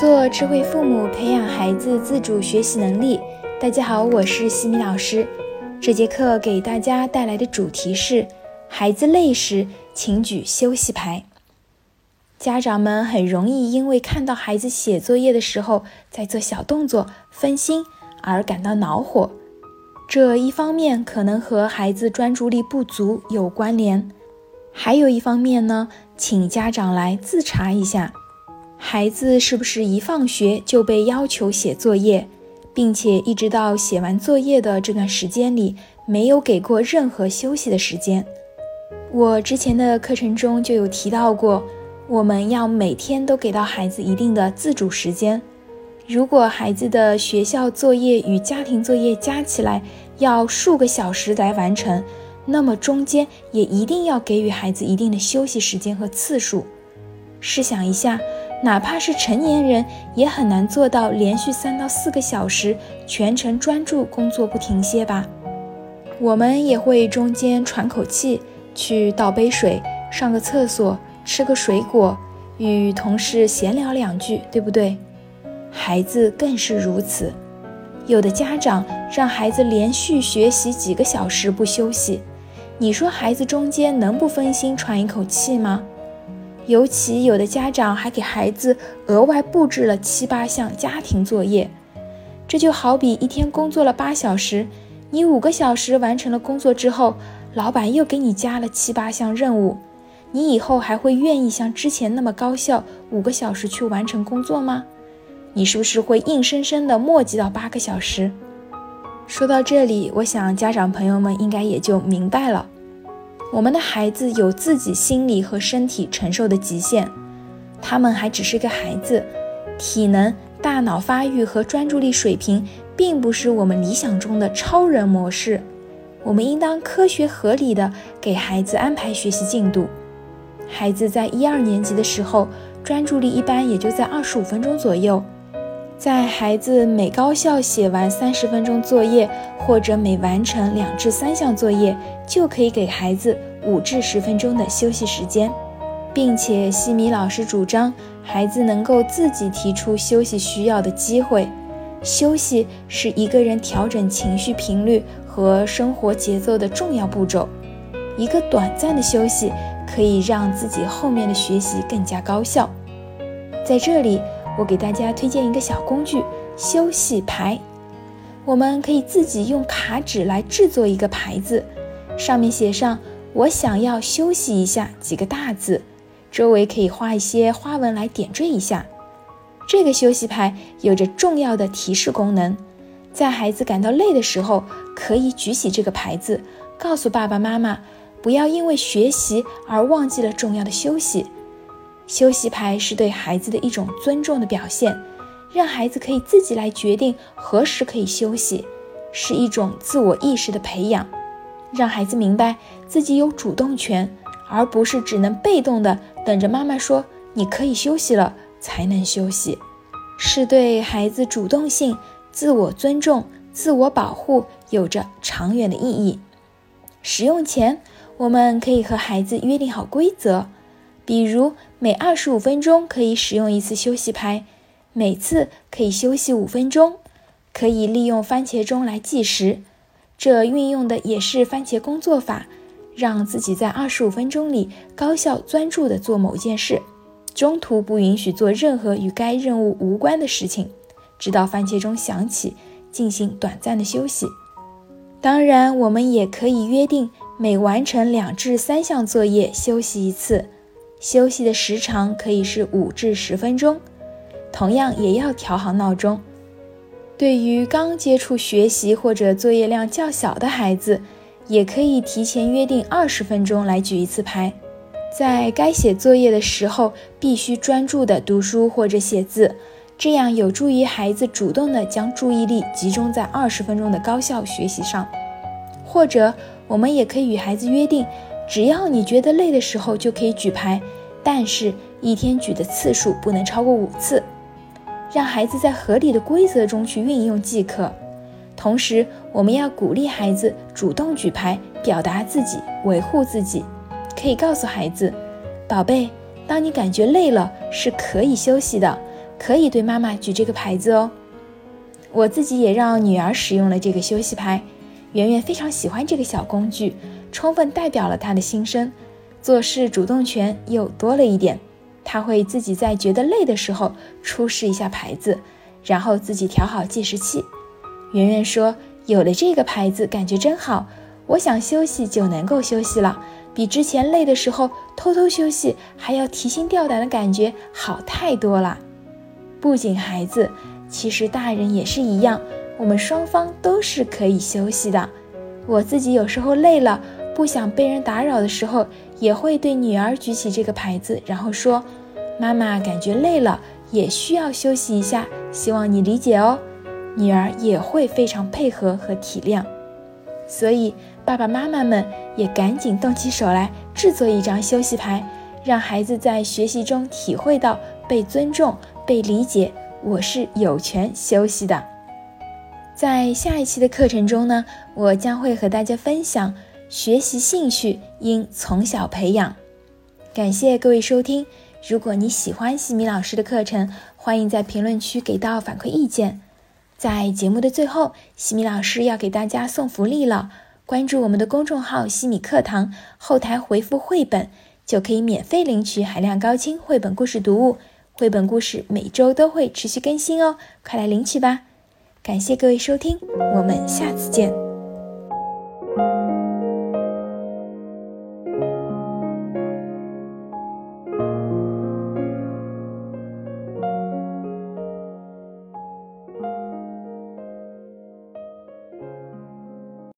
做智慧父母，培养孩子自主学习能力。大家好，我是西米老师。这节课给大家带来的主题是：孩子累时，请举休息牌。家长们很容易因为看到孩子写作业的时候在做小动作分心而感到恼火。这一方面可能和孩子专注力不足有关联，还有一方面呢，请家长来自查一下。孩子是不是一放学就被要求写作业，并且一直到写完作业的这段时间里没有给过任何休息的时间？我之前的课程中就有提到过，我们要每天都给到孩子一定的自主时间。如果孩子的学校作业与家庭作业加起来要数个小时来完成，那么中间也一定要给予孩子一定的休息时间和次数。试想一下。哪怕是成年人也很难做到连续三到四个小时全程专注工作不停歇吧？我们也会中间喘口气，去倒杯水，上个厕所，吃个水果，与同事闲聊两句，对不对？孩子更是如此。有的家长让孩子连续学习几个小时不休息，你说孩子中间能不分心喘一口气吗？尤其有的家长还给孩子额外布置了七八项家庭作业，这就好比一天工作了八小时，你五个小时完成了工作之后，老板又给你加了七八项任务，你以后还会愿意像之前那么高效五个小时去完成工作吗？你是不是会硬生生的磨叽到八个小时？说到这里，我想家长朋友们应该也就明白了。我们的孩子有自己心理和身体承受的极限，他们还只是个孩子，体能、大脑发育和专注力水平并不是我们理想中的超人模式。我们应当科学合理的给孩子安排学习进度。孩子在一二年级的时候，专注力一般也就在二十五分钟左右。在孩子每高效写完三十分钟作业，或者每完成两至三项作业，就可以给孩子五至十分钟的休息时间，并且西米老师主张，孩子能够自己提出休息需要的机会。休息是一个人调整情绪频率和生活节奏的重要步骤。一个短暂的休息可以让自己后面的学习更加高效。在这里。我给大家推荐一个小工具——休息牌。我们可以自己用卡纸来制作一个牌子，上面写上“我想要休息一下”几个大字，周围可以画一些花纹来点缀一下。这个休息牌有着重要的提示功能，在孩子感到累的时候，可以举起这个牌子，告诉爸爸妈妈，不要因为学习而忘记了重要的休息。休息牌是对孩子的一种尊重的表现，让孩子可以自己来决定何时可以休息，是一种自我意识的培养，让孩子明白自己有主动权，而不是只能被动的等着妈妈说你可以休息了才能休息，是对孩子主动性、自我尊重、自我保护有着长远的意义。使用前，我们可以和孩子约定好规则。比如每二十五分钟可以使用一次休息牌，每次可以休息五分钟，可以利用番茄钟来计时。这运用的也是番茄工作法，让自己在二十五分钟里高效专注地做某件事，中途不允许做任何与该任务无关的事情，直到番茄钟响起进行短暂的休息。当然，我们也可以约定每完成两至三项作业休息一次。休息的时长可以是五至十分钟，同样也要调好闹钟。对于刚接触学习或者作业量较小的孩子，也可以提前约定二十分钟来举一次牌。在该写作业的时候，必须专注的读书或者写字，这样有助于孩子主动的将注意力集中在二十分钟的高效学习上。或者，我们也可以与孩子约定。只要你觉得累的时候就可以举牌，但是一天举的次数不能超过五次，让孩子在合理的规则中去运用即可。同时，我们要鼓励孩子主动举牌，表达自己，维护自己。可以告诉孩子：“宝贝，当你感觉累了，是可以休息的。可以对妈妈举这个牌子哦。我自己也让女儿使用了这个休息牌，圆圆非常喜欢这个小工具，充分代表了他的心声，做事主动权又多了一点。他会自己在觉得累的时候出示一下牌子，然后自己调好计时器。圆圆说：“有了这个牌子，感觉真好，我想休息就能够休息了，比之前累的时候偷偷休息还要提心吊胆的感觉好太多了。”不仅孩子。其实大人也是一样，我们双方都是可以休息的。我自己有时候累了，不想被人打扰的时候，也会对女儿举起这个牌子，然后说：“妈妈感觉累了，也需要休息一下，希望你理解哦。”女儿也会非常配合和体谅。所以爸爸妈妈们也赶紧动起手来，制作一张休息牌，让孩子在学习中体会到被尊重、被理解。我是有权休息的。在下一期的课程中呢，我将会和大家分享学习兴趣应从小培养。感谢各位收听。如果你喜欢西米老师的课程，欢迎在评论区给到反馈意见。在节目的最后，西米老师要给大家送福利了。关注我们的公众号“西米课堂”，后台回复“绘本”，就可以免费领取海量高清绘本故事读物。绘本故事每周都会持续更新哦，快来领取吧！感谢各位收听，我们下次见。